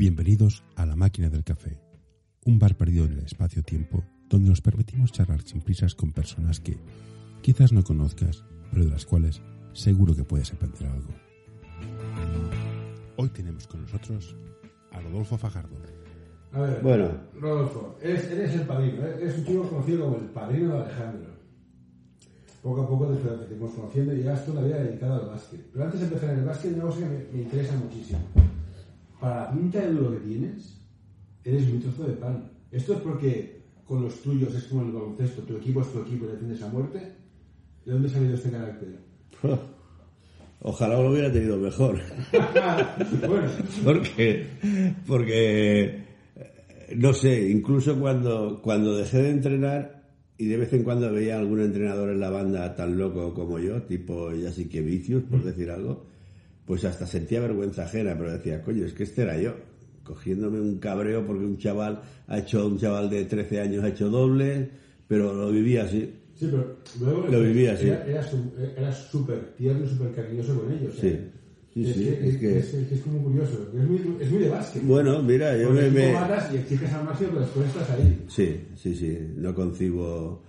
Bienvenidos a La Máquina del Café, un bar perdido en el espacio-tiempo donde nos permitimos charlar sin prisas con personas que quizás no conozcas, pero de las cuales seguro que puedes aprender algo. Hoy tenemos con nosotros a Rodolfo Fajardo. A ver, Bueno. Rodolfo, eres, eres el padrino, ¿eh? eres un chico conocido como el padrino de Alejandro. Poco a poco te fuimos conociendo y llegaste a una vida dedicada al básquet. Pero antes de empezar en el básquet, una cosa que me, me interesa muchísimo. Para la pinta de duro que tienes, eres un trozo de pan. Esto es porque con los tuyos es como el baloncesto, tu equipo es tu equipo y defiendes a muerte. ¿De dónde ha salido este carácter? Ojalá lo hubiera tenido mejor. bueno, porque, porque, eh, no sé, incluso cuando, cuando dejé de entrenar y de vez en cuando veía a algún entrenador en la banda tan loco como yo, tipo ya sí que vicios, por decir algo, pues hasta sentía vergüenza ajena, pero decía, coño, es que este era yo, cogiéndome un cabreo porque un chaval ha hecho, un chaval de 13 años ha hecho doble, pero lo vivía así. sí, pero luego Lo vivía así. era- eras súper tierno, súper cariñoso con ellos. Sí, ¿eh? sí, es, sí, que, es que- es- es como curioso, es muy, es muy de básquet. Bueno, mira, yo Porque me- matas y exiges al máximo, pero después estás ahí. Sí, sí, sí, no concibo.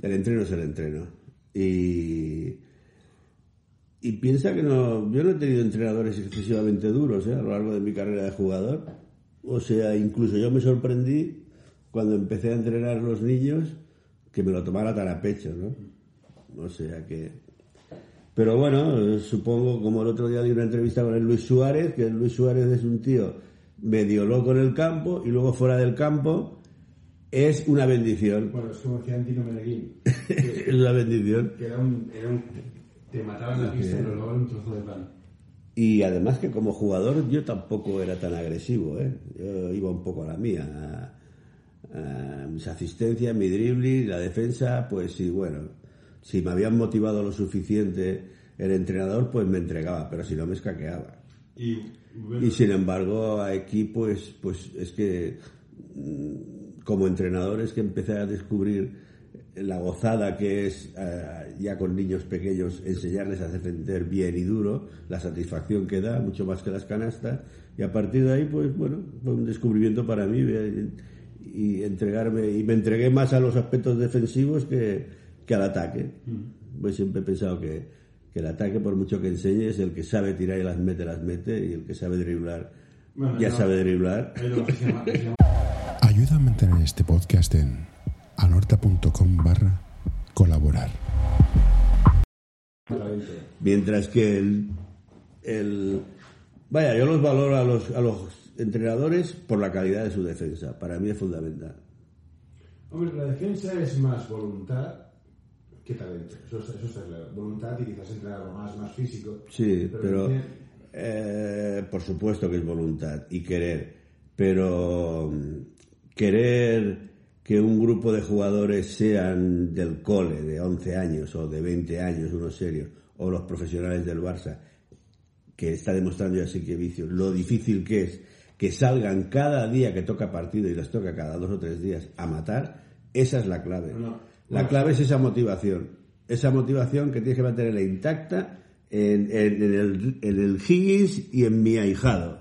El entreno es el entreno. Y. Y piensa que no. Yo no he tenido entrenadores excesivamente duros ¿eh? a lo largo de mi carrera de jugador. O sea, incluso yo me sorprendí cuando empecé a entrenar a los niños que me lo tomara tan a pecho, ¿no? O sea que. Pero bueno, supongo, como el otro día di una entrevista con el Luis Suárez, que el Luis Suárez es un tío medio loco en el campo y luego fuera del campo es una bendición. Bueno, es como decía Antino Meneguín, es una bendición. que era un, era un, te mataban la pista y nos daban un trozo de pan. Y además que como jugador yo tampoco era tan agresivo, ¿eh? Yo iba un poco a la mía. A, a mis asistencias, mi dribbling, la defensa, pues sí, bueno. Si me habían motivado lo suficiente el entrenador, pues me entregaba, pero si no me escaqueaba. Y, bueno, Y sin embargo, aquí pues, pues es que mm, como entrenador es que empecé a descubrir la gozada que es eh, ya con niños pequeños enseñarles a defender bien y duro, la satisfacción que da, mucho más que las canastas, y a partir de ahí, pues bueno, fue un descubrimiento para mí eh, y entregarme, y me entregué más a los aspectos defensivos que, que al ataque. Pues siempre he pensado que, que el ataque, por mucho que enseñes, el que sabe tirar y las mete, las mete, y el que sabe driblar, Bueno, ya no. sabe driblar. Ayuda a mantener este podcast en anorta.com barra colaborar. Mientras que el, el- Vaya, yo los valoro a los, a los entrenadores por la calidad de su defensa. Para mí es fundamental. Hombre, la defensa es más voluntad que talento. Eso, eso está claro. Voluntad y quizás entrenarlo más, más físico. Sí, pero, tiene- eh, por supuesto que es voluntad y querer, pero mm, querer que un grupo de jugadores sean del cole de 11 años o de 20 años, unos serios, o los profesionales del Barça, que está demostrando ya sí que vicio, lo difícil que es que salgan cada día que toca partido y les toca cada dos o tres días a matar, esa es la clave. No, no. La clave es esa motivación. Esa motivación que tienes que mantenerla intacta en, en- en el, en el Higgins y en mi ahijado.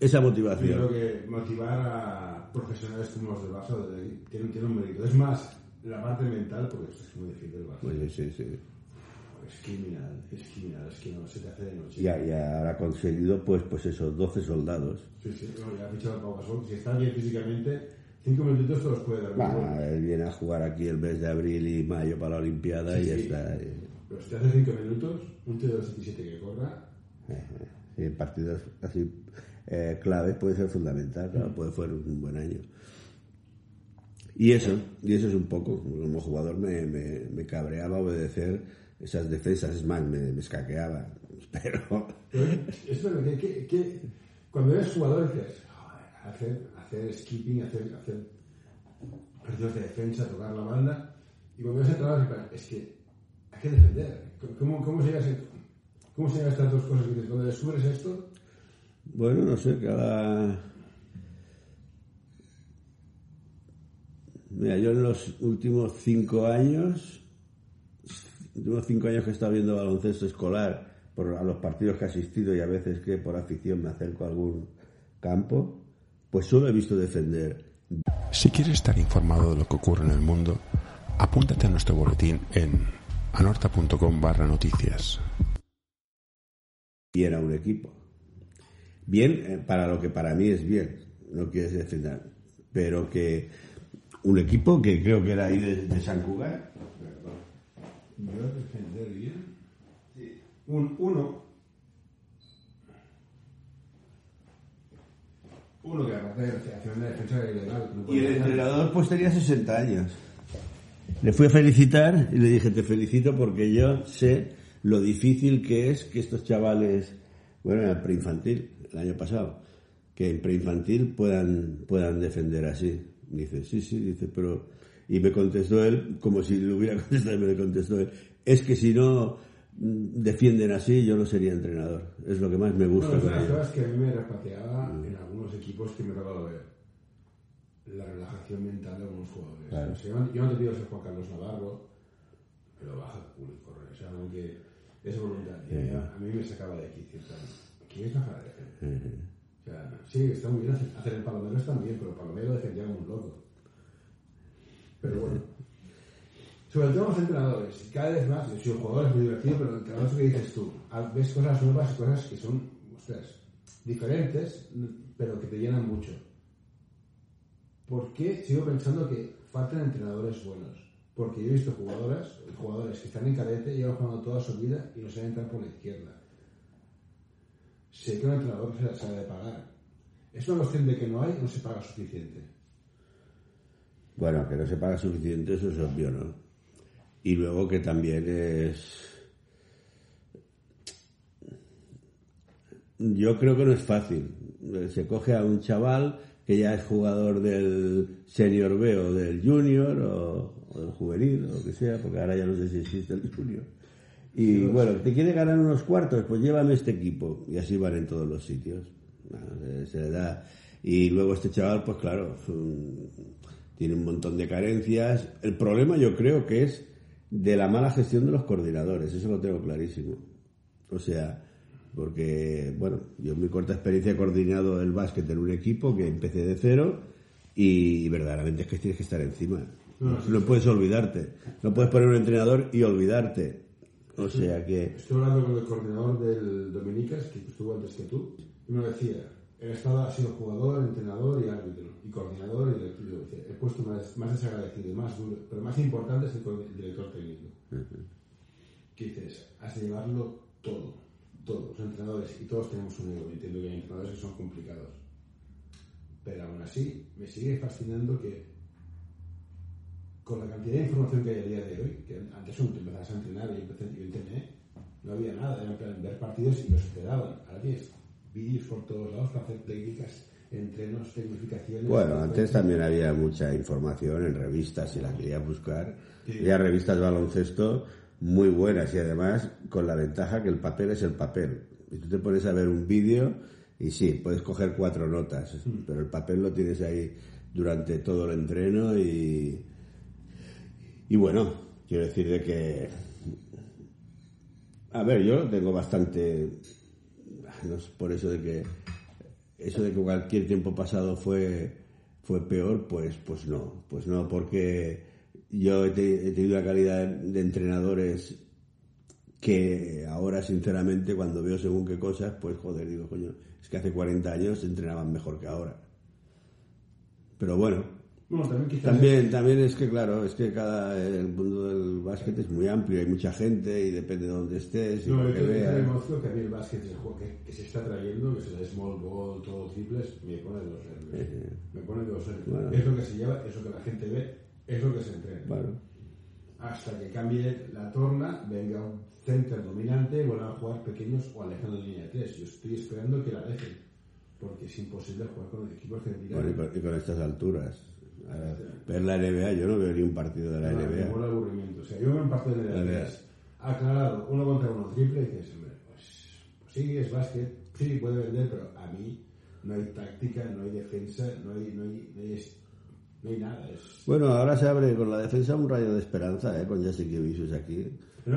Esa Yo motivación. creo que motivar a profesionales como los del Barça de- tiene, tiene un mérito. Es más, la parte mental, porque es muy difícil el Barça. Pues sí, sí. Es criminal, es criminal, es que no se te hace de noche. Ya, ya habrá conseguido, pues, pues esos 12 soldados. Sí, sí, no, ya ha fichado a Pau Gasol. Si está bien físicamente, cinco minutitos te los puede dar. Va, él viene a jugar aquí el mes de abril y mayo para la Olimpiada Sí, y ya sí. está. eh, Pero si te hace cinco minutos, un tío de los 77 que corra, eh, sí, en partidos así eh, claves puede ser fundamental, claro, puede ser un buen año. Y eso, y eso es un poco, como jugador me, me, me cabreaba obedecer esas defensas, es más, me, me escaqueaba, pero que, que- cuando eres jugador dices, "Joder, hacer, hacer skipping, hacer, hacer partidos de defensa, tocar la banda, y cuando eres entrenador dices, es que hay que defender. ¿Cómo, cómo, se, llega a ser- cómo se llega a estas dos cosas? que Cuando descubres esto, Bueno, no sé, cada... Mira, yo en los últimos cinco años, últimos cinco años que he estado viendo baloncesto escolar, por a los partidos que he asistido y a veces que por afición me acerco a algún campo, pues solo he visto defender. Si quieres estar informado de lo que ocurre en el mundo, apúntate a nuestro boletín en anorta.com barra noticias. Y era un equipo. Bien eh, para lo que para mí es bien, no quieres defender, pero que un equipo que creo que era ahí de, de San Cugat, Yo defender bien. Un, uno. Uno que aparte de una defensa era ilegal. no Y el hacer. entrenador pues tenía 60 años. Le fui a felicitar y le dije, te felicito porque yo sé lo difícil que es que estos chavales, bueno, en preinfantil, el año pasado, que en preinfantil puedan, puedan defender así. Dice, sí, sí, dice, pero... Y me contestó él, como si le hubiera contestado, me contestó él, es que si no mm, defienden así, yo no sería entrenador. Es lo que más me gusta. Bueno, es una de las cosas que a mí me repateaba en algunos equipos que me tocaba ver. La relajación mental de algunos jugadores. Claro. O sea, yo, no- yo no te pido ser Juan Carlos Navarro, pero baja el culo y corre. O sea, aunque es voluntario. Sí. A, mí me sacaba de aquí. plan, ¿Quieres bajar de defensa? O sea, sí, está muy bien hacer, hacer el palomero está muy bien, pero el palomero defendía como un loco. Pero bueno. Sobre todo los entrenadores, cada vez más, si el jugador es muy divertido, pero el entrenador es lo que dices tú, Ah, ves cosas nuevas, cosas que son, ostras, diferentes, pero que te llenan mucho. ¿Por qué sigo pensando que faltan entrenadores buenos? Porque yo he visto jugadoras, jugadores que están en cadete, llevan jugando toda su vida y no saben entrar por la izquierda. Sé que un entrenador se ha de pagar. Es una cuestión de que no hay, no se paga suficiente. Bueno, que no se paga suficiente, eso es obvio, ¿no? Y luego que también es... Yo creo que no es fácil. Se coge a un chaval que ya es jugador del senior B o del junior o, o del juvenil o lo que sea, porque ahora ya no sé si existe el junior. Y bueno, te quiere ganar unos cuartos, pues llévame este equipo. Y así van en todos los sitios. Bueno, se- le da. Y luego este chaval, pues claro, un- tiene un montón de carencias. El problema yo creo que es de la mala gestión de los coordinadores, eso lo tengo clarísimo. O sea, porque, bueno, yo en mi corta experiencia he coordinado el básquet en un equipo que empecé de cero y verdaderamente es que tienes que estar encima. No, puedes olvidarte. No puedes poner un entrenador y olvidarte. O sea que... Estuve hablando con el coordinador del Dominicas, que estuvo antes que tú, y me decía, he estado, ha sido jugador, entrenador y árbitro, y coordinador y directivo. Dice, El puesto más, más desagradecido, más duro, pero más importante es el director técnico. Que dices, has de llevarlo todo, todos los entrenadores, y todos tenemos un ego, entiendo que hay entrenadores que son complicados. Pero aún así, me sigue fascinando que con la cantidad de información que hay a día de hoy, que antes cuando te empezabas a entrenar y empecé, yo entrené, no había nada, era en plan ver partidos y los esperaban. Ahora tienes vídeos por todos lados para hacer técnicas, entrenos, tecnificaciones. Bueno, antes también había mucha información en revistas, si la querías buscar. Sí. Había revistas de baloncesto muy buenas y además con la ventaja que el papel es el papel. Y tú te pones a ver un vídeo y sí, puedes coger cuatro notas, pero el papel lo tienes ahí durante todo el entreno y... Y bueno, quiero decir de que... A ver, yo tengo bastante... No es por eso de que eso de que cualquier tiempo pasado fue fue peor pues pues no pues no porque yo he, te- he tenido la calidad de entrenadores que ahora sinceramente cuando veo según qué cosas pues joder digo coño es que hace 40 años entrenaban mejor que ahora. Pero bueno Bueno, también quizás también, también es que, claro, es que cada, el mundo del básquet es muy amplio, hay mucha gente y depende de dónde estés y No, lo que veas. reconozco que a mí el básquet es el juego que, que se está trayendo, que es el small ball, todo triples, me pone de los nervios. Me pone de los nervios. Bueno. Es lo que se lleva, es lo que la gente ve, es lo que se entrena. Bueno, hasta que cambie la torna, venga un center dominante, vuelvan a jugar pequeños o alejando línea de tres. Yo estoy esperando que la dejen, porque es imposible jugar con equipos que tiran. bueno, y con estas alturas. Ver, la NBA, yo no veo ni un partido de la No, NBA. aburrimiento. O sea, yo me parto de la La NBA. NBA. Aclarado, uno contra uno triple y dices, hombre, pues, pues sí, es básquet, sí, puede vender, pero a mí no hay táctica, no hay defensa, no hay, no hay, no hay No hay nada. Es... Bueno, ahora se abre con la defensa un rayo de esperanza, ¿eh? con Vicius aquí.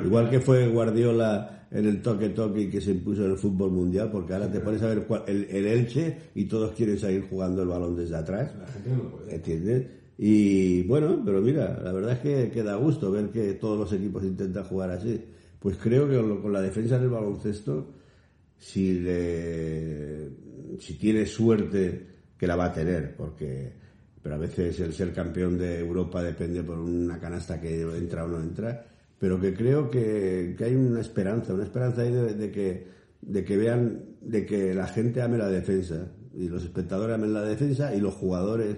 Igual que fue Guardiola en el toque-toque y que se impuso en el fútbol mundial, porque ahora te pones a ver el, el, Elche y todos quieren seguir jugando el balón desde atrás. La gente no lo puede. ¿Entiendes? Y bueno, pero mira, la verdad es que, queda gusto ver que todos los equipos intentan jugar así. Pues creo que con la defensa del baloncesto, si, le, si tiene suerte, que la va a tener, porque pero a veces el ser campeón de Europa depende por una canasta que entra o no entra, pero que creo que, hay una esperanza, una esperanza ahí de, que, de que vean, de que la gente ame la defensa, y los espectadores amen la defensa, y los jugadores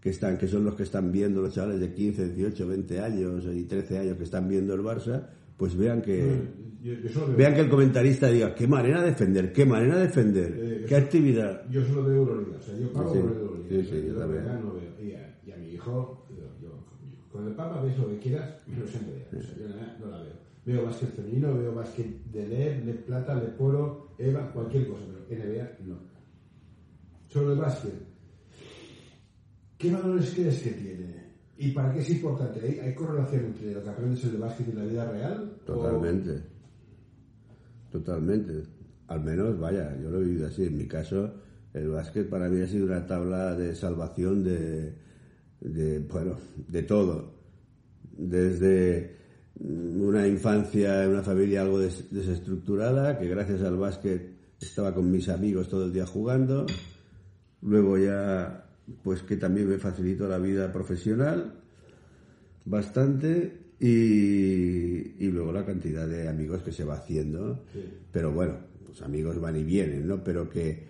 que están, que son los que están viendo, los chavales de 15, 18, 20 años y 13 años que están viendo el Barça, pues vean que vean que el comentarista diga qué manera de defender, qué manera de defender, eh, qué actividad. Yo solo veo Euroliga, o sea, yo pago sí, por Euroliga. Sí, sí, yo, también. No veo. Y, a, y, a, mi hijo, yo, con el Papa ves lo que quieras, pero siempre veo. O sea, yo no, la veo. Veo básquet femenino, veo básquet de LED, de plata, de polo, EVA, cualquier cosa, pero NBA no. Sobre el básquet, ¿Qué valores crees que tiene? ¿Y para qué es importante? ¿Hay, correlación entre lo que aprendes en el básquet y la vida real? Totalmente. Totalmente. Al menos, vaya, yo lo he vivido así. En mi caso, el básquet para mí ha sido una tabla de salvación de, de bueno, de todo. Desde una infancia en una familia algo desestructurada, que gracias al básquet estaba con mis amigos todo el día jugando. Luego ya pues que también me facilitó la vida profesional bastante y, luego la cantidad de amigos que se va haciendo. Pero bueno, los amigos van y vienen, ¿no? Pero que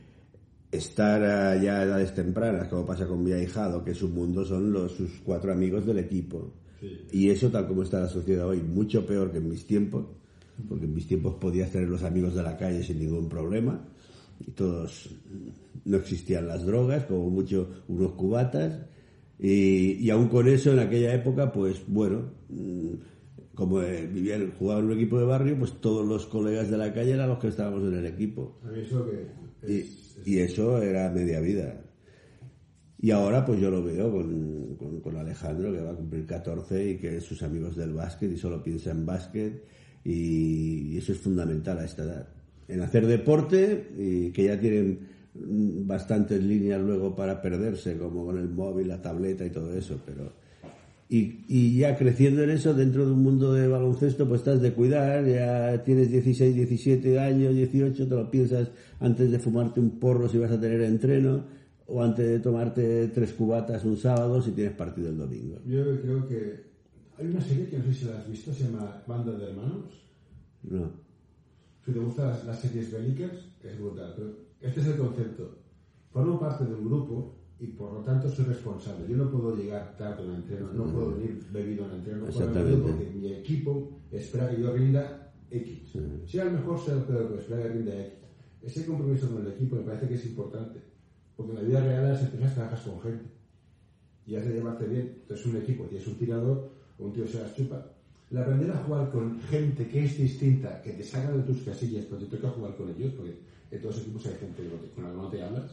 estar ya a edades tempranas, como pasa con mi ahijado, que su mundo son los, sus cuatro amigos del equipo. Y eso, tal como está la sociedad hoy, mucho peor que en mis tiempos, porque en mis tiempos podías tener los amigos de la calle sin ningún problema y todos no existían las drogas, como mucho unos cubatas, y, y aún con eso en aquella época, pues bueno, mm, como vivían, jugaban en un equipo de barrio, pues todos los colegas de la calle eran los que estábamos en el equipo. y, eso era media vida. Y ahora pues yo lo veo con, con, Alejandro, que va a cumplir 14 y que es sus amigos del básquet y solo piensa en básquet y eso es fundamental a esta edad en hacer deporte y que ya tienen bastantes líneas luego para perderse, como con el móvil, la tableta y todo eso, pero... Y, y, ya creciendo en eso, dentro de un mundo de baloncesto, pues estás de cuidar, ya tienes 16, 17 años, 18, te lo piensas antes de fumarte un porro si vas a tener entreno, o antes de tomarte tres cubatas un sábado si tienes partido el domingo. Yo creo que hay una serie que no sé si la has visto, se llama Banda de Hermanos. No si te gustan las, series bélicas, es brutal. Pero este es el concepto. Formo parte de un grupo y por lo tanto soy responsable. Yo no puedo llegar tarde a un entreno, no puedo venir bebido a un entreno, porque mi equipo espera que yo rinda X. Si a lo mejor sea el peor, pero espera que rinda X. Ese compromiso con el equipo me parece que es importante. Porque en la vida real de las empresas trabajas con gente. Y has de llevarte bien. Entonces un equipo, tienes un tirador, un tío se las chupa, el aprender a jugar con gente que es distinta, que te saca de tus casillas, pero te toca jugar con ellos, porque en todos los equipos hay gente con la que no te hablas,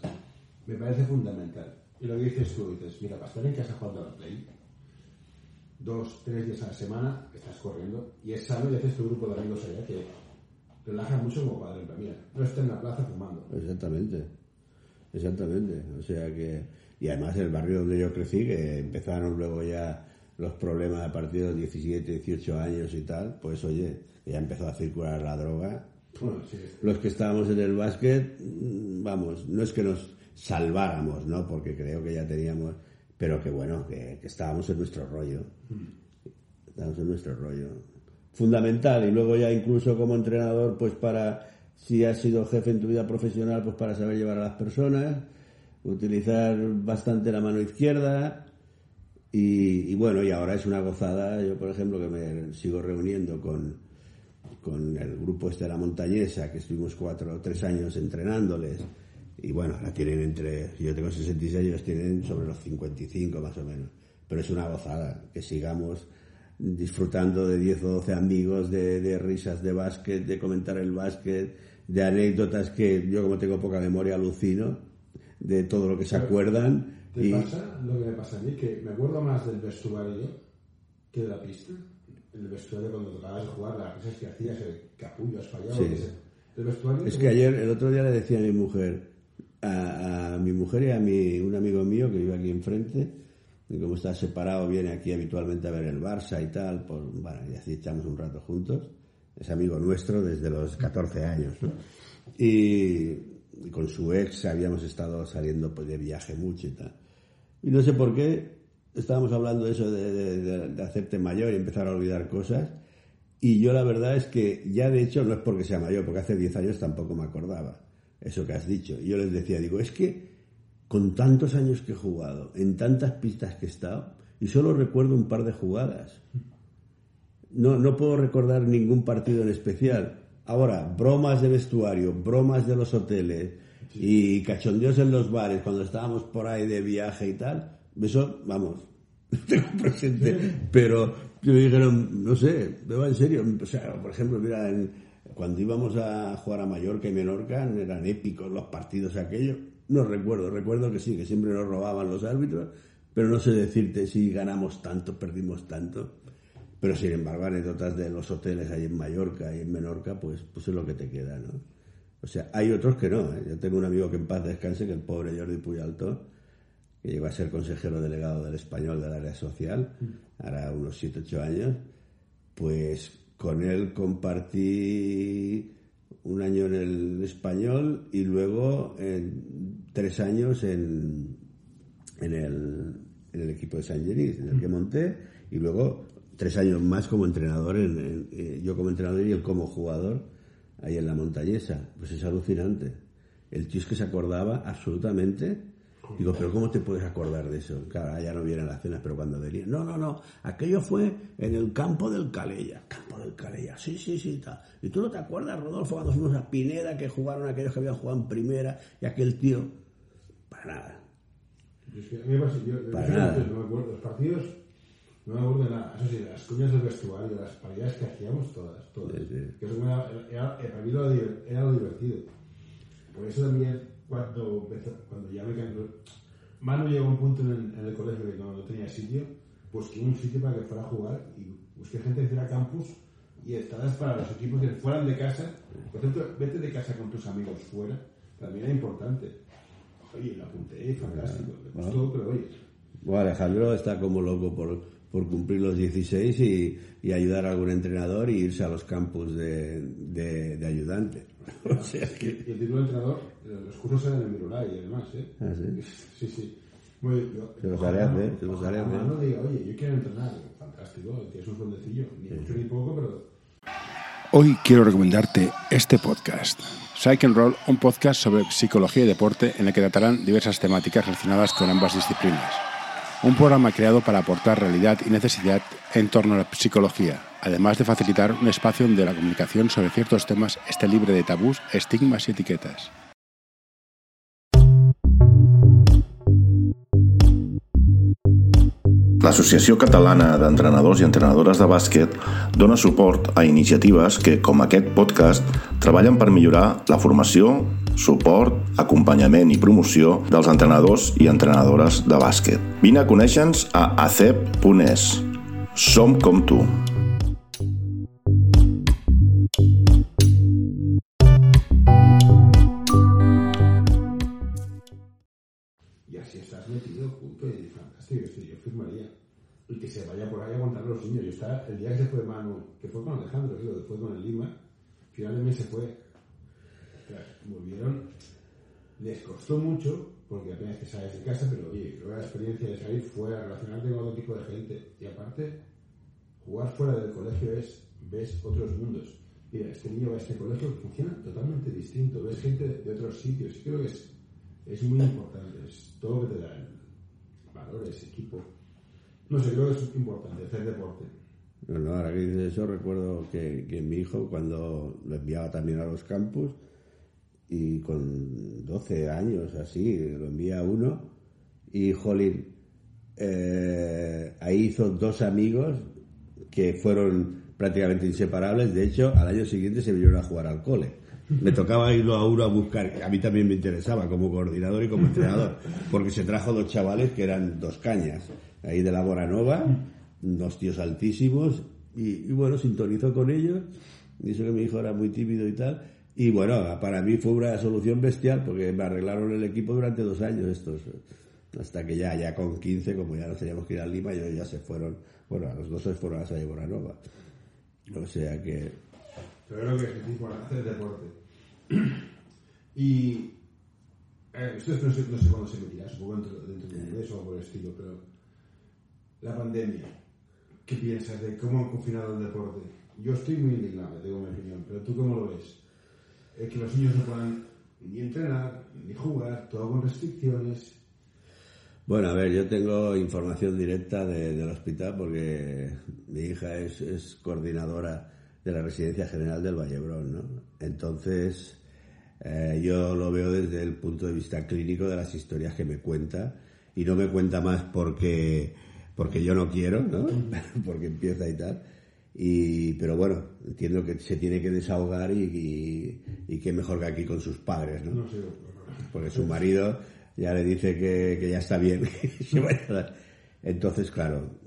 me parece fundamental. Y lo que dices tú, dices, mira, para estar en casa jugando a la Play, dos, tres días a la semana, estás corriendo, y es sano y haces tu grupo de amigos allá que relaja mucho como padre. Mira, no estés en la plaza fumando. Exactamente, exactamente. O sea que, y además el barrio donde yo crecí, que empezaron luego ya los problemas a partir de los 17, 18 años y tal, pues oye, ya empezó a circular la droga. Los que estábamos en el básquet, mm, vamos, no es que nos salváramos, ¿no? Porque creo que ya teníamos, pero que bueno, que, estábamos en nuestro rollo. Estábamos en nuestro rollo. Fundamental, y luego ya incluso como entrenador, pues para, si has sido jefe en tu vida profesional, pues para saber llevar a las personas, utilizar bastante la mano izquierda, y, bueno, y ahora es una gozada. Yo, por ejemplo, que me sigo reuniendo con, con el grupo este de la montañesa, que estuvimos cuatro o tres años entrenándoles. Y bueno, ahora tienen entre, yo tengo 66, ellos tienen sobre los 55 más o menos. Pero es una gozada que sigamos disfrutando de 10 o 12 amigos, de, de risas de básquet, de comentar el básquet, de anécdotas que yo como tengo poca memoria alucino, de todo lo que se acuerdan Me Y- pasa lo que me pasa a mí, que me acuerdo más del vestuario que de la pista. El vestuario cuando tocabas de jugar, las cosas que hacías, el capullo, has fallado. Sí. El vestuario... Es que ayer, el otro día le decía a mi mujer, a, a mi mujer y a mi, un amigo mío que vive aquí enfrente, y como está separado, viene aquí habitualmente a ver el Barça y tal, pues, bueno, y así echamos un rato juntos. Es amigo nuestro desde los 14 años, ¿no? Y, y con su ex habíamos estado saliendo pues, de viaje mucho y tal. Y no sé por qué estábamos hablando de eso de, de- de- hacerte mayor y empezar a olvidar cosas. Y yo la verdad es que ya de hecho no es porque sea mayor, porque hace 10 años tampoco me acordaba eso que has dicho. Y yo les decía, digo, es que con tantos años que he jugado, en tantas pistas que he estado, y solo recuerdo un par de jugadas. No, no puedo recordar ningún partido en especial. Ahora, bromas de vestuario, bromas de los hoteles y cachondeos en los bares cuando estábamos por ahí de viaje y tal, eso, vamos, tengo presente. Pero me dijeron, no sé, me va en serio. O sea, por ejemplo, mira, cuando íbamos a jugar a Mallorca y Menorca, eran épicos los partidos aquellos. No recuerdo, recuerdo que sí, que siempre nos robaban los árbitros, pero no sé decirte si ganamos tanto, perdimos tanto. Pero sin embargo, anécdotas de los hoteles ahí en Mallorca y en Menorca, pues, pues es lo que te queda, ¿no? O sea, hay otros que no. ¿eh? Yo tengo un amigo que en paz descanse, que el pobre Jordi Puyalto, que llegó a ser consejero delegado del español del área social, hará unos 7, 8 años, pues con él compartí un año en el español y luego en tres años en, en, el, en el equipo de San Genís, en el que monté, y luego tres años más como entrenador, en, en- eh, yo como entrenador y él como jugador, ahí en la montañesa. Pues es alucinante. El tío es que se acordaba absolutamente. Digo, pero ¿cómo te puedes acordar de eso? Claro, ya no vienen las cenas, pero cuando venía, no, no, no, aquello fue en el campo del Calella, campo del Calella, sí, sí, sí, tal. ¿Y tú no te acuerdas, Rodolfo, cuando fuimos a Pineda, que jugaron aquellos que habían jugado en primera, y aquel tío, para nada. Es que a mí me Para nada. no me acuerdo, los partidos no me acuerdo de nada. Eso sí, las cuñas del vestuario, las paridas que hacíamos todas, todas. Sí, sí. Que eso era, era- para mí lo era lo divertido. Por eso también, cuando, cuando ya me cambió, Manu llegó a un punto en el, en el colegio que no, no tenía sitio, busqué un sitio para que fuera a jugar y busqué gente que hiciera campus y estadas para los equipos que fueran de casa. Por ejemplo, vete de casa con tus amigos fuera, también era importante. Oye, lo apunté, fantástico, me gustó, pero oye, Bueno, Alejandro está como loco por, por cumplir los 16 y, y ayudar a algún entrenador y irse a los campus de, de, de ayudante. O sea Y que... y el título de entrenador, eh, los cursos eran en Mirulay y además, ¿eh? Ah, ¿sí? Sí, sí. Muy, yo, Se los haré hacer, se los haré hacer. Manu diga, oye, yo quiero entrenar. Fantástico, tienes un sueldecillo. Ni mucho ni poco, pero Hoy quiero recomendarte este podcast. Psych and Roll, un podcast sobre psicología y deporte en el que tratarán diversas temáticas relacionadas con ambas disciplinas. Un programa creado para aportar realidad y necesidad en torno a la psicología, además de facilitar un espacio donde la comunicación sobre ciertos temas esté libre de tabús, estigmas y etiquetas. L'Associació Catalana d'Entrenadors i Entrenadores de Bàsquet dona suport a iniciatives que, com aquest podcast, treballen per millorar la formació, suport, acompanyament i promoció dels entrenadors i entrenadores de bàsquet. Vine a conèixer-nos a acep.es. Som com tu. y que se vaya por a aguantar a los niños. Yo estaba, el día que se fue Manu, que fue con Alejandro, digo, después con el Lima, final de mes se fue. Volvieron. Les costó mucho, porque apenas que sales de casa, pero oye, creo que la experiencia de salir fuera, relacionarte con otro tipo de gente. Y aparte, jugar fuera del colegio es, ves otros mundos. Mira, este niño va a este colegio, funciona totalmente distinto, ves gente de, otros sitios. Y creo que es, es muy importante, es todo lo que te dan. Valores, equipo. No sé, creo que es importante hacer deporte. No, no, ahora que dices eso, recuerdo que, que mi hijo, cuando lo enviaba también a los campus, y con 12 años así, lo envía uno, y jolín, eh, ahí hizo dos amigos que fueron prácticamente inseparables, de hecho, al año siguiente se vinieron a jugar al cole. Me tocaba irlo a uno a buscar. A mí también me interesaba como coordinador y como entrenador, porque se trajo dos chavales que eran dos cañas, ahí de la Boranova, dos tíos altísimos, y, bueno, sintonizó con ellos. Y que mi hijo era muy tímido y tal. Y bueno, para mí fue una solución bestial, porque me arreglaron el equipo durante dos años estos. Hasta que ya, ya con 15, como ya nos teníamos que ir a Lima, ellos ya se fueron, bueno, a los dos se fueron a Salle Boranova. O sea que Pero creo que es importante hacer deporte. Y eh, esto es- no sé, no sé cuándo se emitirá, supongo dentro, dentro de un mes o algo por el estilo, pero la pandemia, ¿qué piensas de cómo han confinado el deporte? Yo estoy muy indignado, tengo mi opinión, pero ¿tú cómo lo ves? Eh, que los niños no puedan ni entrenar, ni jugar, todo con restricciones. Bueno, a ver, yo tengo información directa de- del hospital porque mi hija es, es coordinadora de la Residencia General del Vallebrón, ¿no? Entonces, eh, yo lo veo desde el punto de vista clínico de las historias que me cuenta y no me cuenta más porque, porque yo no quiero, ¿no? porque empieza y tal. Y, pero bueno, entiendo que se tiene que desahogar y, y, y qué mejor que aquí con sus padres, ¿no? No sé, porque su marido ya le dice que, que ya está bien. que. Entonces, claro,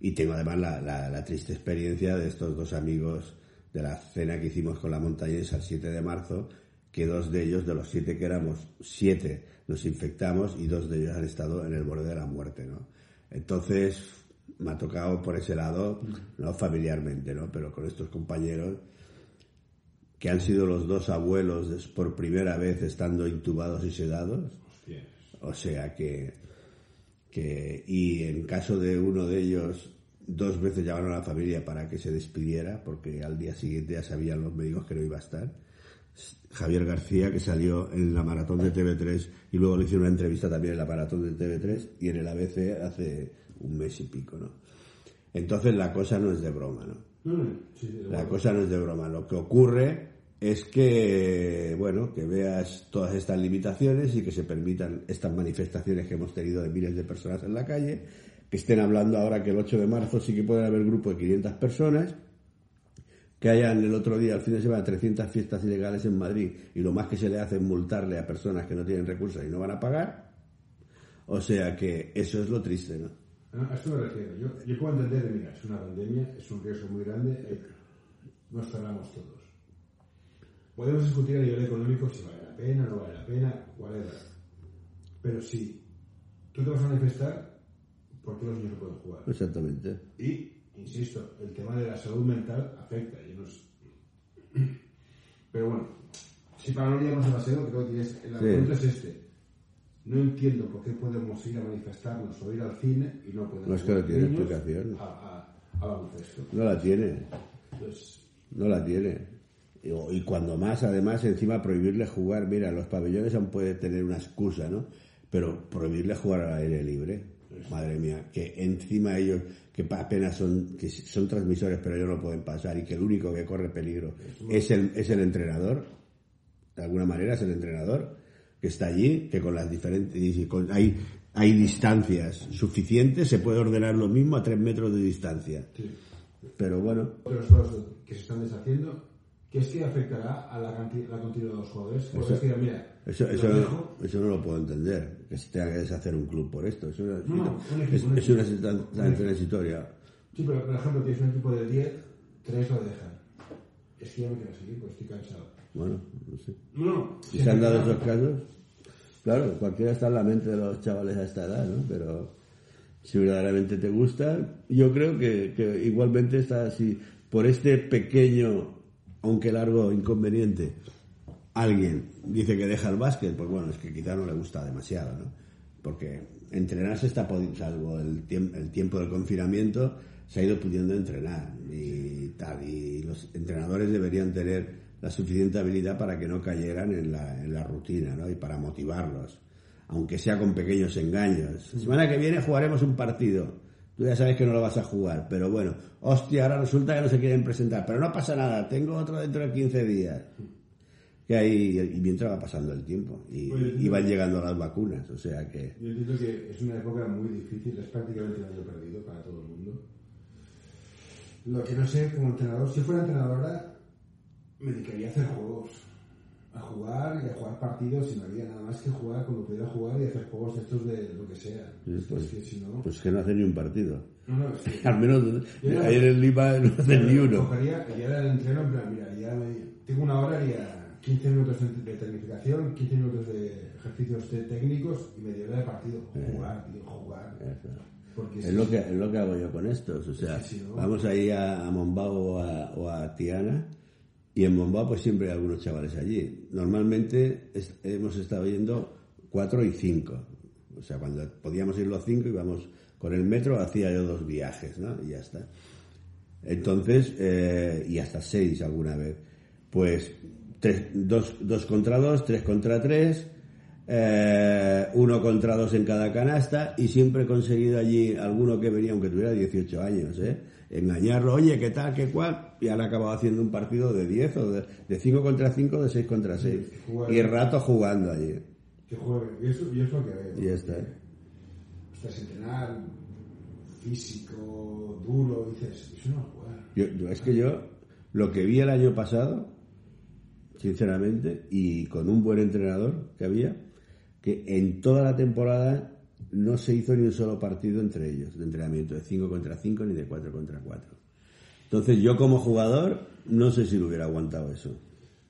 y tengo además la, la- la triste experiencia de estos dos amigos de la cena que hicimos con la montañesa el 7 de marzo, que dos de ellos, de los siete que éramos, siete nos infectamos y dos de ellos han estado en el borde de la muerte, ¿no? Entonces, me ha tocado por ese lado, no familiarmente, ¿no? Pero con estos compañeros, que han sido los dos abuelos por primera vez estando intubados y sedados. Hostias. O sea que, que, y en caso de uno de ellos, dos veces llamaron a la familia para que se despidiera, porque al día siguiente ya sabían los médicos que no iba a estar. Javier García, que salió en la maratón de TV3 y luego le hicieron una entrevista también en la maratón de TV3 y en el ABC hace un mes y pico, ¿no? Entonces la cosa no es de broma, ¿no? Sí, sí, La cosa no es de broma. Lo que ocurre es que, bueno, que veas todas estas limitaciones y que se permitan estas manifestaciones que hemos tenido de miles de personas en la calle, que estén hablando ahora que el 8 de marzo sí que puede haber grupo de 500 personas, que hayan el otro día, el fin de semana, 300 fiestas ilegales en Madrid y lo más que se le hace es multarle a personas que no tienen recursos y no van a pagar. O sea que eso es lo triste, ¿no? No, a esto me refiero. Yo, yo puedo entender, mira, es una pandemia, es un riesgo muy grande, eh, nos cerramos todos. Podemos discutir a nivel económico si vale la pena, no vale la pena, whatever. Pero si tú te vas a manifestar, ¿por qué los niños no pueden jugar? Exactamente. Y, insisto, el tema de la salud mental afecta. Pero bueno, si para no liarnos demasiado, creo que es, el Sí. argumento es este. No entiendo por qué podemos ir a manifestarnos o ir al cine y no podemos No, es que no tiene explicación. A, a, a. No la tiene. Entonces, No la tiene. Y, y cuando más, además, encima prohibirle jugar, mira, los pabellones aún puede tener una excusa, ¿no? Pero prohibirle jugar al aire libre, madre mía, que encima ellos, que apenas son, que son transmisores, pero ellos no pueden pasar y que el único que corre peligro es el, es el entrenador, de alguna manera es el entrenador que está allí, que con las diferentes, con- hay, hay distancias suficientes, se puede ordenar lo mismo a tres metros de distancia. sí. Pero bueno, juegos que se están deshaciendo, que es que afectará a la, continuidad de los jugadores. Porque Eso- decir, mira, Eso, eso no lo puedo entender, que se tenga que deshacer un club por esto. Es una, No, no, un equipo, es, un es una equipo. transitoria. Sí, pero por ejemplo, tienes un equipo de 10, 3 lo dejan. Es que ya me quiero seguir, pues estoy cansado. Bueno, no sé. No, no. Si se han dado esos casos, claro, cualquiera está en la mente de los chavales a esta edad, ¿no? Pero si verdaderamente te gusta, yo creo que, que igualmente está así, por este pequeño, aunque largo inconveniente, alguien dice que deja el básquet, pues bueno, es que quizá no le gusta demasiado, ¿no? Porque entrenarse está salvo el, tiemp- el tiempo del confinamiento, se ha ido pudiendo entrenar y tal, y los entrenadores deberían tener la suficiente habilidad para que no cayeran en la, en la rutina, ¿no? Y para motivarlos, aunque sea con pequeños engaños. La semana que viene jugaremos un partido. Tú ya sabes que no lo vas a jugar, pero bueno, hostia, ahora resulta que no se quieren presentar, pero no pasa nada, tengo otro dentro de 15 días. Que ahí, y mientras va pasando el tiempo, y, Oye, y van llegando las vacunas, o sea que... Yo entiendo que es una época muy difícil, es prácticamente un año perdido para todo el mundo. Lo que no sé como entrenador, si fuera entrenadora, me dedicaría a hacer juegos. a jugar y a jugar partidos y no había nada más que jugar cuando pudiera jugar y hacer juegos de estos de lo que sea. pues, es que si no... Pues que no hace ni un partido. no, no, que- Al menos ayer en Lima no hace ni uno. Cogería, y ahora el entreno, en plan, mira, ya me- tengo una hora, haría 15 minutos de tecnificación, 15 minutos de ejercicios de- técnicos y media hora de partido. Jugar, tío, jugar. Porque Es lo que, es lo que hago yo con estos. O sea, Sí, sí, ¿no? vamos ahí a, a Mombao o a, o a Tiana y en Mombao pues siempre hay algunos chavales allí. Normalmente es- hemos estado yendo cuatro y cinco. O sea, cuando podíamos ir los cinco íbamos con el metro, hacía yo dos viajes, ¿no? Y ya está. Entonces, eh, y hasta seis alguna vez. Pues tres, dos, dos contra dos, tres contra tres, eh, uno contra dos en cada canasta y siempre he conseguido allí alguno que venía, aunque tuviera 18 años, ¿eh? engañarlo, oye, ¿qué tal, qué cual? Y han acabado haciendo un partido de 10 o de, de 5 contra 5, de 6 contra 6. jugar- Y rato jugando allí. que juegue. Y eso, y es lo que. Y está. Estás entrenar físico, duro, dices, eso no es jugar. Yo- es que yo, lo que vi el año pasado, sinceramente, y con un buen entrenador que había, que en toda la temporada no se hizo ni un solo partido entre ellos de entrenamiento, de 5 contra 5 ni de 4 contra 4. Entonces yo como jugador no sé si lo hubiera aguantado eso.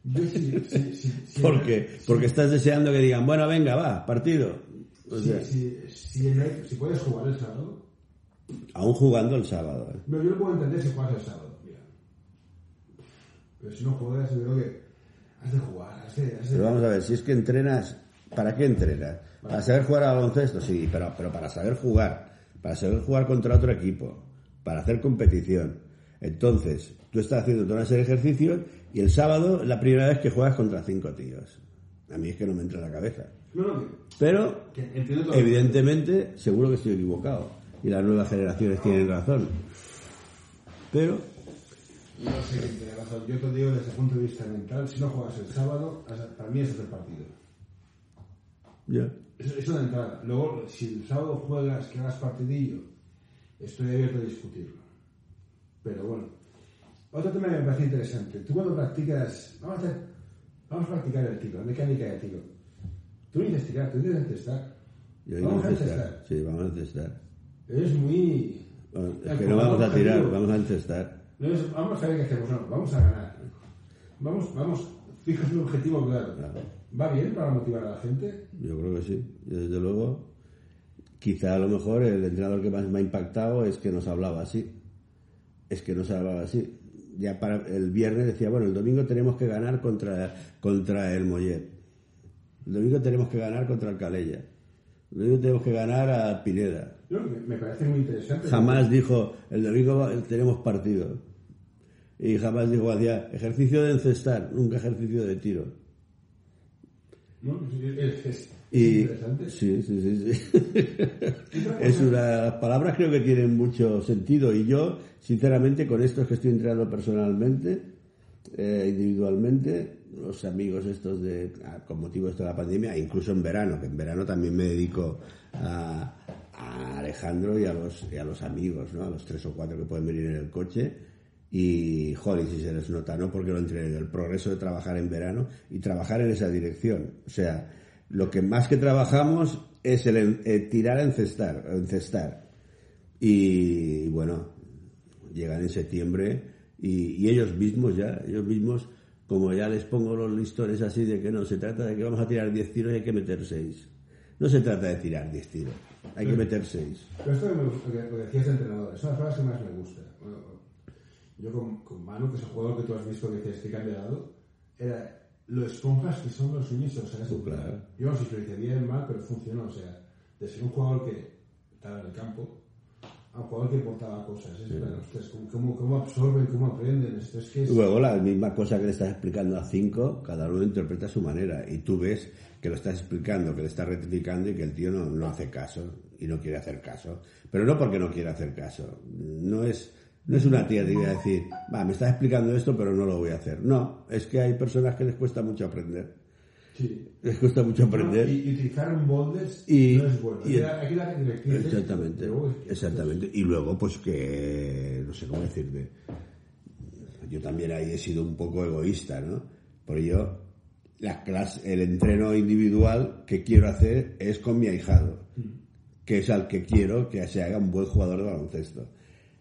Yo sí, sí, sí, ¿Por qué? Porque estás deseando que digan, bueno, venga, va, partido. O sea, si, en el- si puedes jugar el sábado, aún jugando el sábado. ¿eh? no, yo lo puedo entender si juegas el sábado, mira. Pero si no juegas, yo creo que has de jugar, has de... has de- Pero vamos a ver, si es que entrenas, ¿para qué entrenas? ¿Para saber jugar al baloncesto? Sí, pero, pero para saber jugar, para saber jugar contra otro equipo, para hacer competición. Entonces, tú estás haciendo toda una serie de ejercicios y el sábado es la primera vez que juegas contra cinco tíos. A mí es que no me entra en la cabeza. No, no, que- Pero, evidentemente, seguro que estoy equivocado. Y las nuevas generaciones tienen razón. Pero, No sé. Yo te digo desde el punto de vista mental, si no juegas el sábado, para mí ese es el partido. ya. Eso, eso de entrada. Luego, si el sábado juegas, que hagas partidillo, estoy abierto a discutirlo. Pero bueno. Otro tema que me parece interesante. Tú cuando practicas, vamos a hacer, vamos a practicar el tiro, la mecánica del tiro. Tú no dices tirar, tú dices encestar. Yo vamos a encestar. Sí, vamos a encestar. Es muy... Bueno, Es que no vamos a tirar, vamos a encestar. No es, vamos a ver qué hacemos, no, vamos a ganar. Vamos, vamos, fijas un objetivo claro. ¿Va bien para motivar a la gente? Yo creo que sí. Desde luego, quizá a lo mejor el entrenador que más me ha impactado es que nos hablaba así. Es que nos hablaba así. Ya para el viernes decía, bueno, el domingo tenemos que ganar contra, contra el Mollet. El domingo tenemos que ganar contra el Calella. Domingo tenemos que ganar a Pineda. Yo, me, parece muy interesante. Jamás dijo, el domingo tenemos partido. Y jamás dijo, hacía ejercicio de encestar, nunca ejercicio de tiro. ¿No? Es, es- es Y interesante. sí, sí, sí, sí. es una las palabras creo que tienen mucho sentido y yo, sinceramente, con estos que estoy entrenando personalmente, eh, individualmente, los amigos estos de ah, con motivo de esto de la pandemia, incluso en verano, que en verano también me dedico a, Alejandro y a los a los amigos, ¿no? A los tres o cuatro que pueden venir en el coche y joder, si se les nota, ¿no? Porque lo entreno, el progreso de trabajar en verano y trabajar en esa dirección. O sea, lo que más que trabajamos es el, eh, tirar a encestar, encestar. Y bueno, llegan en septiembre y ellos mismos ya, ellos mismos, como ya les pongo los listones así de que no, se trata de que vamos a tirar 10 tiros y hay que meter 6. No se trata de tirar 10 tiros, hay que meter 6. Pero esto que decías de entrenador, es una cosas que más me gusta. Bueno, yo con, con Manu, que es el jugador que tú has visto que te estoy cambiado, era lo esponjas que son los niños, o sea, es Claro. Yo no sé si lo hice bien, mal, pero funcionó, o sea, de ser un jugador que estaba en el campo a jugador que portaba cosas. Es verdad, ostras, ¿cómo, absorben, cómo aprenden, esto es que es... Luego la misma cosa que le estás explicando a cinco, cada uno interpreta a su manera y tú ves que lo estás explicando, que le estás rectificando y que el tío no, no hace caso y no quiere hacer caso. Pero no porque no quiera hacer caso. No es, no es una tía que diga decir, va, me estás explicando esto pero no lo voy a hacer. No, es que hay personas que les cuesta mucho aprender. Sí. Les cuesta mucho aprender. Y, y utilizar un moldes Y- no es bueno. y- hay que dar directrices. Exactamente, Luego exactamente. Y luego, pues que, no sé cómo decirte, yo también ahí he sido un poco egoísta, ¿no? Porque yo la clase, el entreno individual que quiero hacer es con mi ahijado, que es al que quiero que se haga un buen jugador de baloncesto.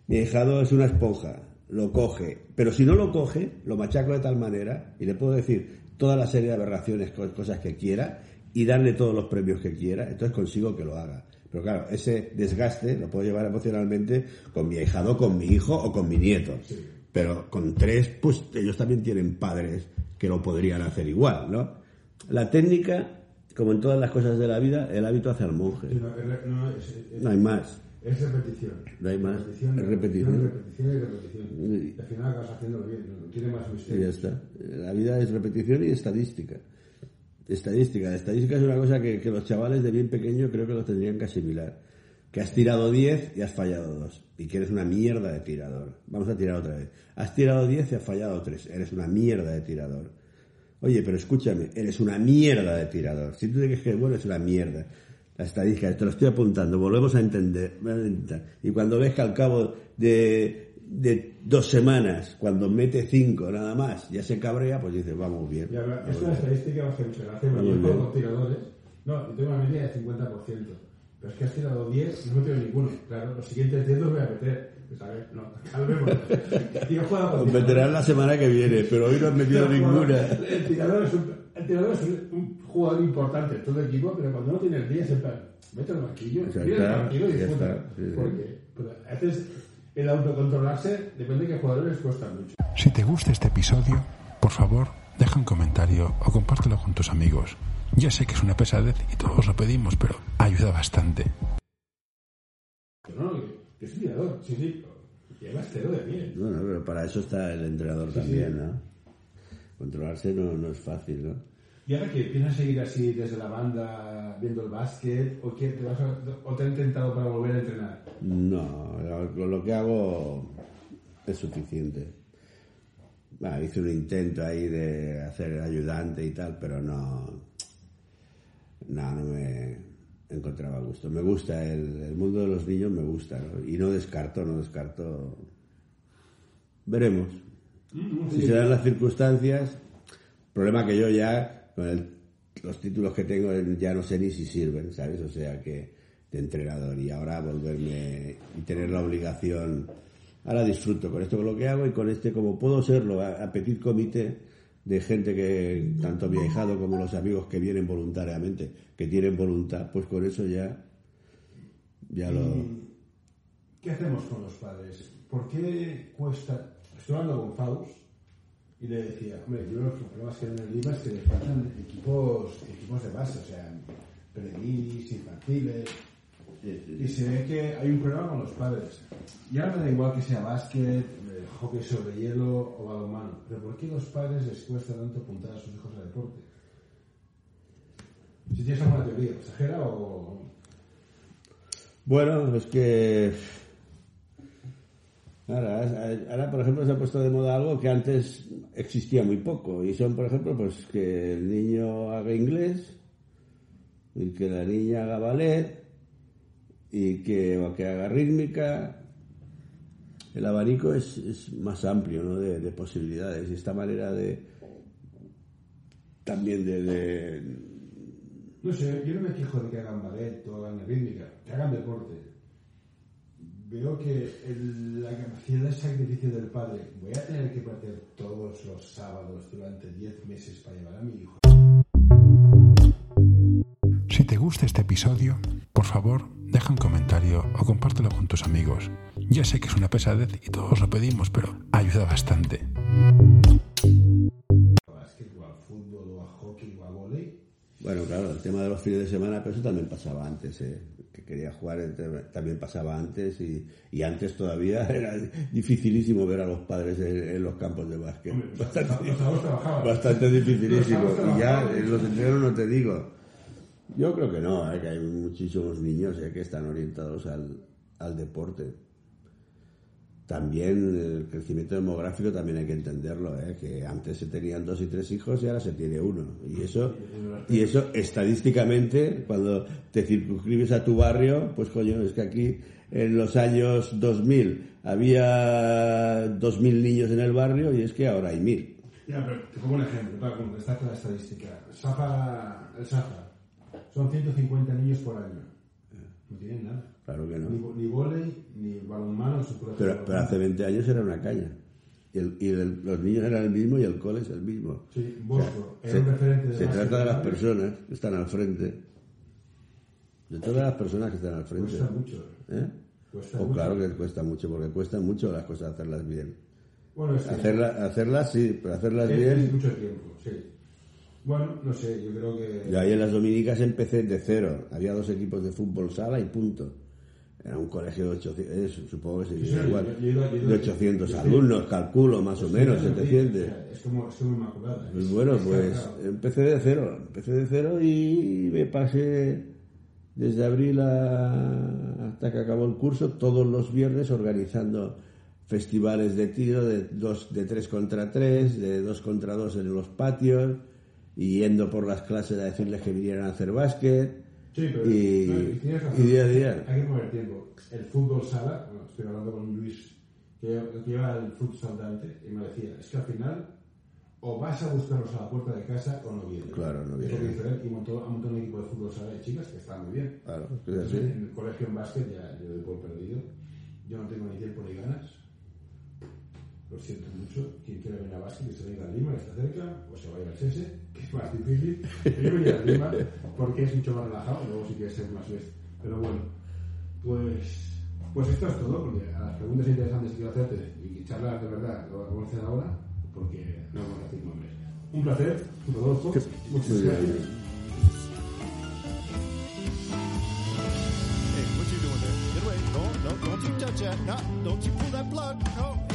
Mi ahijado es una esponja, lo coge, pero si no lo coge, lo machaco de tal manera y le puedo decir toda la serie de aberraciones, cosas que quiera y darle todos los premios que quiera, entonces consigo que lo haga. Pero claro, ese desgaste lo puedo llevar emocionalmente con mi ahijado, con mi hijo o con mi nieto. Pero con tres, pues ellos también tienen padres que lo podrían hacer igual, ¿no? La técnica, como en todas las cosas de la vida, el hábito hace al monje. No hay más. Es repetición. No hay más. Repetición, repetición. repetición y repetición. Y- al final acabas haciéndolo bien, no tiene más Y ya misterio. está. La vida es repetición y estadística. Estadística. La estadística es una cosa que, que los chavales de bien pequeño creo que lo tendrían que asimilar. Que has tirado 10 y has fallado 2. Y que eres una mierda de tirador. Vamos a tirar otra vez. Has tirado 10 y has fallado 3. Eres una mierda de tirador. Oye, pero escúchame, eres una mierda de tirador. Si tú te crees que es bueno, es una mierda. La estadística, te lo estoy apuntando, volvemos a entender. a. Y cuando ves que al cabo de, de dos semanas, cuando mete cinco nada más, ya se cabrea, pues dices, vamos bien. Y ahora, vamos de bien. estadística va a hacer mucha gracia, porque yo con tiradores, no, y tengo una media de 50%. Pero es que has tirado 10 y no he metido ninguno. Claro, los siguientes 10 los voy a meter. Pues a ver, no. Yo juego con Os meterán la semana que viene, pero hoy no has metido ninguna. El tirador es un, el tirador es un, jugador importante en todo el equipo, pero cuando no tiene el día es en plan, vete al banquillo, mira el partido y disfruta. sí. Porque pero a veces el autocontrolarse depende de qué jugadores cuesta mucho. Si te gusta este episodio, por favor, deja un comentario o compártelo con tus amigos. Ya sé que es una pesadez y todos lo pedimos, pero ayuda bastante. No, que, es un tirador, sí, sí, y además cero de bien. Bueno, pero para eso está el entrenador también, ¿no? Controlarse no, no es fácil, ¿no? ¿Y ahora que piensas seguir así desde la banda viendo el básquet o, qué, te vas a- o te han intentado para volver a entrenar? No, lo, lo que hago es suficiente. Bueno, hice un intento ahí de hacer ayudante y tal, pero no, no, no me encontraba gusto. Me gusta el, el mundo de los niños, me gusta, ¿no? y no descarto, no descarto. Veremos. Si se dan las circunstancias, problema que yo ya, con los títulos que tengo, ya no sé ni si sirven, ¿sabes? O sea que de entrenador y ahora volverme y tener la obligación, ahora disfruto con esto con lo que hago y con este, como puedo serlo, a, a petit comité de gente que, tanto mi ahijado como los amigos que vienen voluntariamente, que tienen voluntad, pues con eso ya, ya lo... ¿Qué hacemos con los padres? ¿Por qué cuesta? Estoy hablando con Faust y le decía, hombre, yo los problemas que hay en el IVA es que le faltan equipos, equipos de base, o sea, previs, infantiles. Y se ve que hay un problema con los padres. Y ahora me da igual que sea básquet, eh, hockey sobre hielo o balonmano, pero ¿por qué los padres les cuesta tanto apuntar a sus hijos al deporte? Si tienes alguna teoría, ¿exagera o...? Bueno, es que ahora, ahora, por ejemplo, se ha puesto de moda algo que antes existía muy poco. Y son, por ejemplo, pues que el niño haga inglés y que la niña haga ballet y que, o que haga rítmica. El abanico es, más amplio ¿no? de, de posibilidades. Y esta manera de también de- de No sé, yo no me quejo de que hagan ballet o hagan rítmica, que hagan deporte. Veo que el- la capacidad de sacrificio del padre, voy a tener que perder todos los sábados durante 10 meses para llevar a mi hijo. Si te gusta este episodio, por favor, deja un comentario o compártelo con tus amigos. Ya sé que es una pesadez y todos lo pedimos, pero ayuda bastante. A básquet o al fútbol o a hockey o a volei. Bueno, claro, el tema de los fines de semana, pero eso también pasaba antes, ¿eh? Que quería jugar eh, también pasaba antes y, y antes todavía era dificilísimo ver a los padres en, en los campos de básquet. Bastante, bastante dificilísimo. Y ya en los entrenos no te digo. Yo creo que no, ¿eh? que hay muchísimos niños ¿eh? que están orientados al, al deporte. También el crecimiento demográfico también hay que entenderlo, ¿eh? que antes se tenían dos y tres hijos y ahora se tiene uno. Y eso, y eso estadísticamente, cuando te circunscribes a tu barrio, pues coño, es que aquí en los años 2000 había 2.000 niños en el barrio y es que ahora hay 1.000. Ya, pero te pongo un ejemplo para contrastar con la estadística. Safa, el Safa, son 150 niños por año. No tienen nada. Claro que no. Ni, ni volei, ni balonmano, su Pero, pero hace 20 años era una caña. Y, el- y el- los niños eran el mismo y el cole es el mismo. Sí, Bosco, era Se, un referente de se trata de las personas que están al frente. De todas las personas que están al frente. Cuesta mucho. ¿Eh? Cuesta O mucho. claro que cuesta mucho, porque cuesta mucho las cosas hacerlas bien. Bueno, es que Hacerla- hacerlas sí, pero hacerlas es, bien. es mucho tiempo, sí. Bueno, no sé, yo creo que... Yo ahí en las dominicas empecé de cero. Había dos equipos de fútbol sala y punto. Era un colegio de 800, eh, supongo que sería Sí, igual. yo- yo iba- yo iba- de 800 yo- alumnos, calculo, más o menos, Sí, 700. o sea, Es como, es como inmaculada. Pues es- bueno, es pues empecé de cero, empecé de cero y me pasé desde abril a- hasta que acabó el curso todos los viernes organizando festivales de tiro de dos, de tres contra tres, de dos contra dos en los patios y yendo por las clases a decirles que vinieran a hacer básquet Sí, pero y, no, tienes razón. y día a día. Hay que mover tiempo. El fútbol sala, bueno, estoy hablando con Luis, que, que lleva el futsal de antes, y me decía, es que al final o vas a buscarlos a la puerta de casa o no vienen. Claro, no Es lo que vienen. él, y montó, ha montado un equipo de fútbol sala de chicas que está muy bien. Claro, es Entonces, en el colegio en básquet ya yo doy por perdido. Yo no tengo ni tiempo ni ganas. Lo siento mucho. Quien quiera venir a básquet, que se venga a Lima, que está cerca, o se vaya al Sese, que es más difícil. Yo voy a Lima porque es mucho más relajado, luego sí que es más bestia. Pero bueno, pues, pues esto es todo, porque a las preguntas interesantes que quiero hacerte y charlar de verdad, lo vamos a hacer ahora, porque no vamos a decir nombres. Un placer, Rodolfo. Muchas gracias. Hey, what you doing there? Get away. No, no, don't you touch that. No, don't you pull that plug. No,